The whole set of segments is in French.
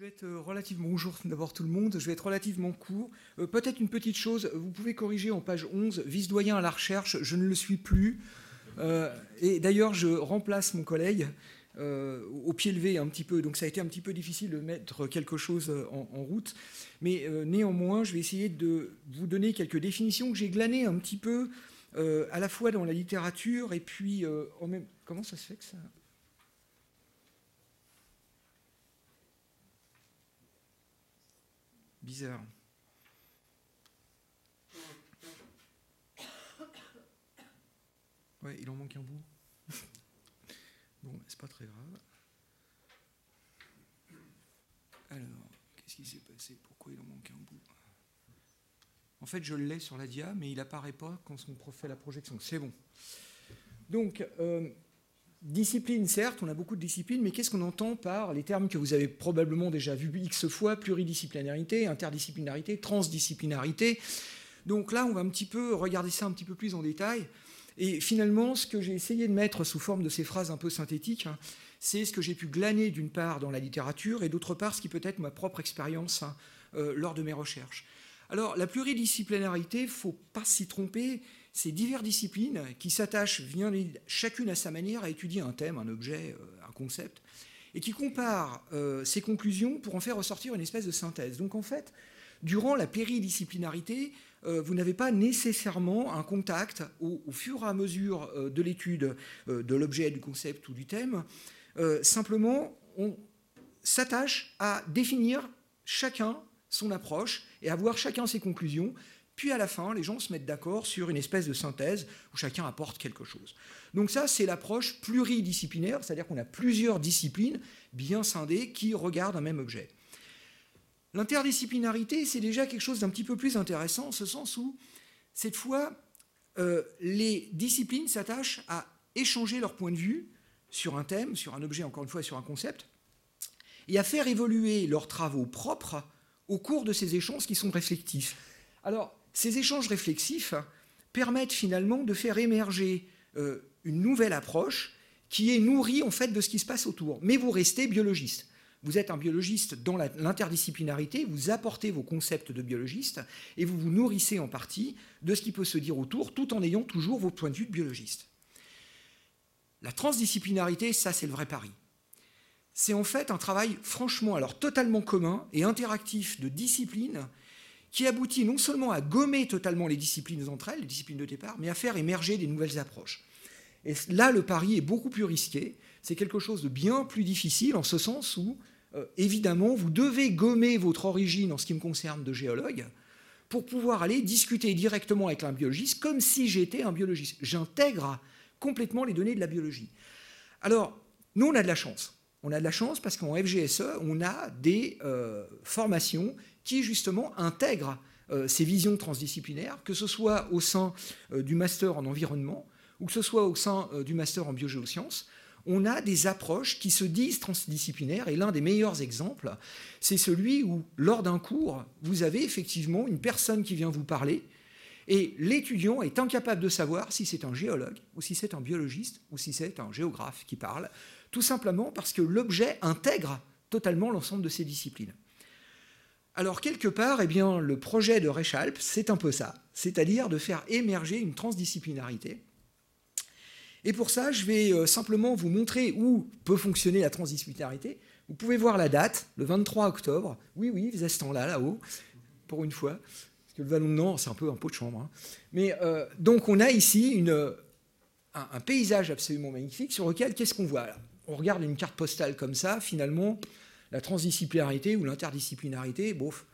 je vais être euh, relativement bonjour d'abord tout le monde, je vais être relativement court. Euh, peut-être une petite chose, vous pouvez corriger en page 11, vice-doyen à la recherche, je ne le suis plus. Euh, et d'ailleurs, je remplace mon collègue au pied levé un petit peu, donc ça a été un petit peu difficile de mettre quelque chose en, route. Mais néanmoins, je vais essayer de vous donner quelques définitions que j'ai glanées un petit peu à la fois dans la littérature et puis en même... Comment ça se fait que ça Bizarre. Ouais, il en manque un bout. bon, c'est pas très grave. Alors, qu'est-ce qui s'est passé? Pourquoi il en manque un bout? En fait, je l'ai sur la dia, mais il apparaît pas quand prof fait la projection. C'est bon. Donc, euh, Discipline, certes, on a beaucoup de disciplines, mais qu'est-ce qu'on entend par les termes que vous avez probablement déjà vus X fois pluridisciplinarité, interdisciplinarité, transdisciplinarité. Donc là, on va un petit peu regarder ça un petit peu plus en détail. Et finalement, ce que j'ai essayé de mettre sous forme de ces phrases un peu synthétiques, hein, c'est ce que j'ai pu glaner d'une part dans la littérature et d'autre part ce qui peut être ma propre expérience hein, euh, lors de mes recherches. Alors, la pluridisciplinarité, faut pas s'y tromper, ces diverses disciplines qui s'attachent chacune à sa manière à étudier un thème, un objet, euh, un concept, et qui comparent euh, ces conclusions pour en faire ressortir une espèce de synthèse. Donc en fait, durant la péridisciplinarité, euh, vous n'avez pas nécessairement un contact au, fur et à mesure de l'étude de l'objet, du concept ou du thème. simplement, on s'attache à définir chacun son approche et à voir chacun ses conclusions puis à la fin, les gens se mettent d'accord sur une espèce de synthèse où chacun apporte quelque chose. Donc ça, c'est l'approche pluridisciplinaire, c'est-à-dire qu'on a plusieurs disciplines bien scindées qui regardent un même objet. L'interdisciplinarité, c'est déjà quelque chose d'un petit peu plus intéressant, en ce sens où, cette fois, euh, les disciplines s'attachent à échanger leur point de vue sur un thème, sur un objet, encore une fois, sur un concept, et à faire évoluer leurs travaux propres au cours de ces échanges qui sont réflectifs. Alors, ces échanges réflexifs permettent finalement de faire émerger euh, une nouvelle approche qui est nourrie en fait de ce qui se passe autour. Mais vous restez biologiste. Vous êtes un biologiste dans l'interdisciplinarité, vous apportez vos concepts de biologiste et vous vous nourrissez en partie de ce qui peut se dire autour tout en ayant toujours vos points de vue de biologiste. La transdisciplinarité, ça c'est le vrai pari. C'est en fait un travail franchement alors totalement commun et interactif de disciplines qui aboutit non seulement à gommer totalement les disciplines entre elles, les disciplines de départ, mais à faire émerger des nouvelles approches. Et là, le pari est beaucoup plus risqué. C'est quelque chose de bien plus difficile en ce sens où, euh, évidemment, vous devez gommer votre origine en ce qui me concerne de géologue pour pouvoir aller discuter directement avec un biologiste comme si j'étais un biologiste. J'intègre complètement les données de la biologie. Alors, nous, on a de la chance. On a de la chance parce qu'en FGSE, on a des euh, formations qui justement intègrent euh, ces visions transdisciplinaires, que ce soit au sein euh, du master en environnement ou que ce soit au sein du master en biogéosciences. On a des approches qui se disent transdisciplinaires et l'un des meilleurs exemples, c'est celui où, lors d'un cours, vous avez effectivement une personne qui vient vous parler et l'étudiant est incapable de savoir si c'est un géologue ou si c'est un biologiste ou si c'est un géographe qui parle tout simplement parce que l'objet intègre totalement l'ensemble de ces disciplines. Alors quelque part, eh bien, le projet de Rechalp, c'est un peu ça, c'est-à-dire de faire émerger une transdisciplinarité. Et pour ça, je vais euh, simplement vous montrer où peut fonctionner la transdisciplinarité. Vous pouvez voir la date, le 23 octobre. Oui, oui, vous êtes temps-là, là-haut, pour une fois. Le Vallon de Nord, c'est un peu un pot de chambre. Hein. Mais euh, donc, on a ici un, paysage absolument magnifique sur lequel, qu'est-ce qu'on voit? On regarde une carte postale comme ça, finalement, la transdisciplinarité ou l'interdisciplinarité, bof.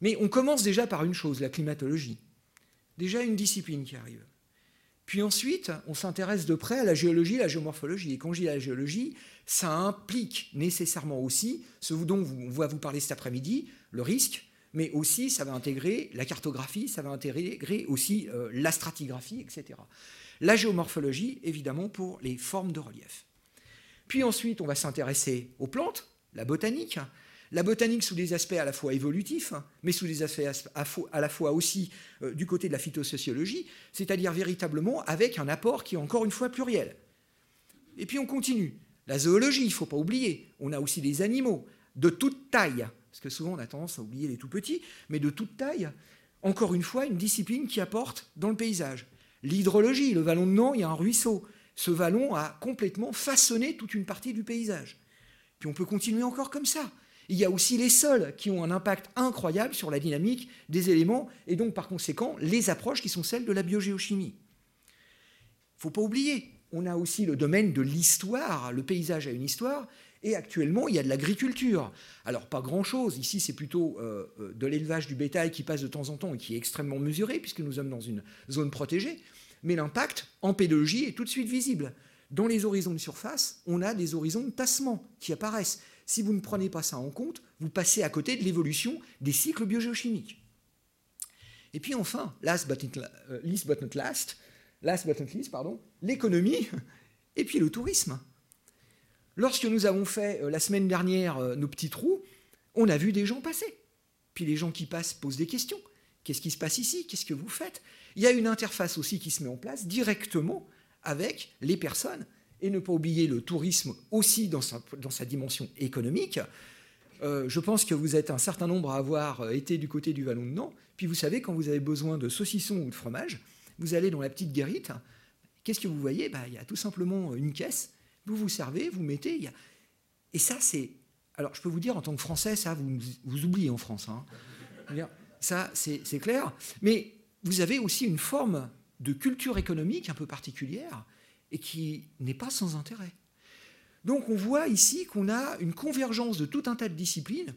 Mais on commence déjà par une chose, la climatologie. Déjà une discipline qui arrive. Puis ensuite, on s'intéresse de près à la géologie, la géomorphologie. Et quand je dis la géologie, ça implique nécessairement aussi ce dont on va vous parler cet après-midi, le risque, mais aussi ça va intégrer la cartographie, ça va intégrer aussi euh, la stratigraphie, etc. La géomorphologie, évidemment, pour les formes de relief. Puis ensuite, on va s'intéresser aux plantes, la botanique. La botanique sous des aspects à la fois évolutifs, mais sous des aspects à la fois aussi euh, du côté de la phytosociologie, c'est-à-dire véritablement avec un apport qui est encore une fois pluriel. Et puis on continue. La zoologie, il ne faut pas oublier. On a aussi des animaux, de toute taille, parce que souvent on a tendance à oublier les tout petits, mais de toute taille, encore une fois, une discipline qui apporte dans le paysage. L'hydrologie, le vallon de Nant, il y a un ruisseau. Ce vallon a complètement façonné toute une partie du paysage. Puis on peut continuer encore comme ça. Il y a aussi les sols qui ont un impact incroyable sur la dynamique des éléments et donc par conséquent les approches qui sont celles de la biogéochimie. Il ne faut pas oublier, on a aussi le domaine de l'histoire, le paysage a une histoire, et actuellement, il y a de l'agriculture. Alors, pas grand-chose. Ici, c'est plutôt euh, euh, de l'élevage du bétail qui passe de temps en temps et qui est extrêmement mesuré, puisque nous sommes dans une zone protégée. Mais l'impact en pédologie est tout de suite visible. Dans les horizons de surface, on a des horizons de tassement qui apparaissent. Si vous ne prenez pas ça en compte, vous passez à côté de l'évolution des cycles biogéochimiques. Et puis enfin, last but not, euh, least last, last but not least, pardon, l'économie et puis le tourisme. Lorsque nous avons fait euh, la semaine dernière euh, nos petits trous, on a vu des gens passer. Puis les gens qui passent posent des questions. Qu'est-ce qui se passe ici? Qu'est-ce que vous faites? Il y a une interface aussi qui se met en place directement avec les personnes. Et ne pas oublier le tourisme aussi dans sa, dimension économique. Euh, je pense que vous êtes un certain nombre à avoir été du côté du Vallon de Nant. Puis vous savez, quand vous avez besoin de saucisson ou de fromage, vous allez dans la petite guérite. Qu'est-ce que vous voyez? Bah, Il y a tout simplement une caisse vous vous servez, vous mettez. Et ça, c'est. Alors, je peux vous dire, en tant que Français, ça, vous, vous oubliez en France. Hein. Ça, c'est clair. Mais vous avez aussi une forme de culture économique un peu particulière et qui n'est pas sans intérêt. Donc, on voit ici qu'on a une convergence de tout un tas de disciplines.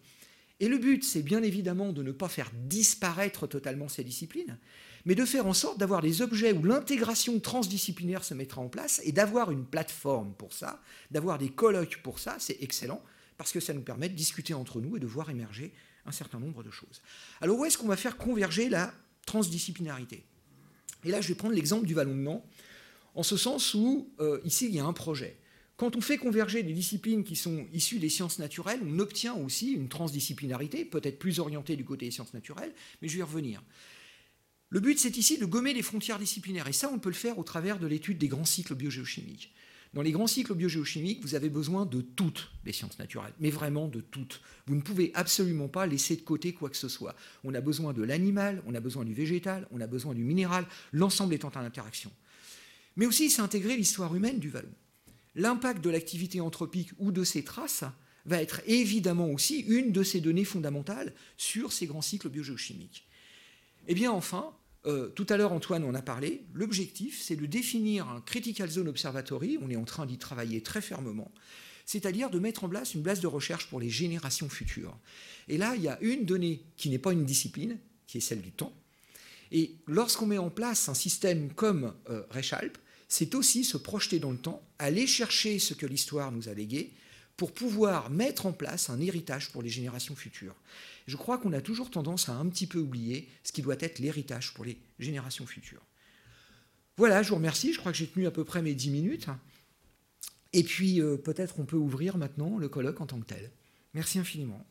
Et le but, c'est bien évidemment de ne pas faire disparaître totalement ces disciplines, mais de faire en sorte d'avoir des objets où l'intégration transdisciplinaire se mettra en place et d'avoir une plateforme pour ça, d'avoir des colloques pour ça, c'est excellent, parce que ça nous permet de discuter entre nous et de voir émerger un certain nombre de choses. Alors où est-ce qu'on va faire converger la transdisciplinarité? Et là, je vais prendre l'exemple du Vallon de en ce sens où, euh, ici, il y a un projet. Quand on fait converger des disciplines qui sont issues des sciences naturelles, on obtient aussi une transdisciplinarité, peut-être plus orientée du côté des sciences naturelles, mais je vais y revenir. Le but, c'est ici de gommer les frontières disciplinaires. Et ça, on peut le faire au travers de l'étude des grands cycles biogéochimiques. Dans les grands cycles biogéochimiques, vous avez besoin de toutes les sciences naturelles, mais vraiment de toutes. Vous ne pouvez absolument pas laisser de côté quoi que ce soit. On a besoin de l'animal, on a besoin du végétal, on a besoin du minéral, l'ensemble étant en interaction. Mais aussi, c'est intégrer l'histoire humaine du vallon. L'impact de l'activité anthropique ou de ses traces va être évidemment aussi une de ces données fondamentales sur ces grands cycles biogéochimiques. Eh bien enfin, euh, tout à l'heure Antoine en a parlé, l'objectif c'est de définir un Critical Zone Observatory, on est en train d'y travailler très fermement, c'est-à-dire de mettre en place une base de recherche pour les générations futures. Et là, il y a une donnée qui n'est pas une discipline, qui est celle du temps. Et lorsqu'on met en place un système comme euh, Rechalp, c'est aussi se projeter dans le temps, aller chercher ce que l'histoire nous a légué, pour pouvoir mettre en place un héritage pour les générations futures. Je crois qu'on a toujours tendance à un petit peu oublier ce qui doit être l'héritage pour les générations futures. Voilà, je vous remercie. Je crois que j'ai tenu à peu près mes dix minutes. Et puis, euh, peut-être on peut ouvrir maintenant le colloque en tant que tel. Merci infiniment.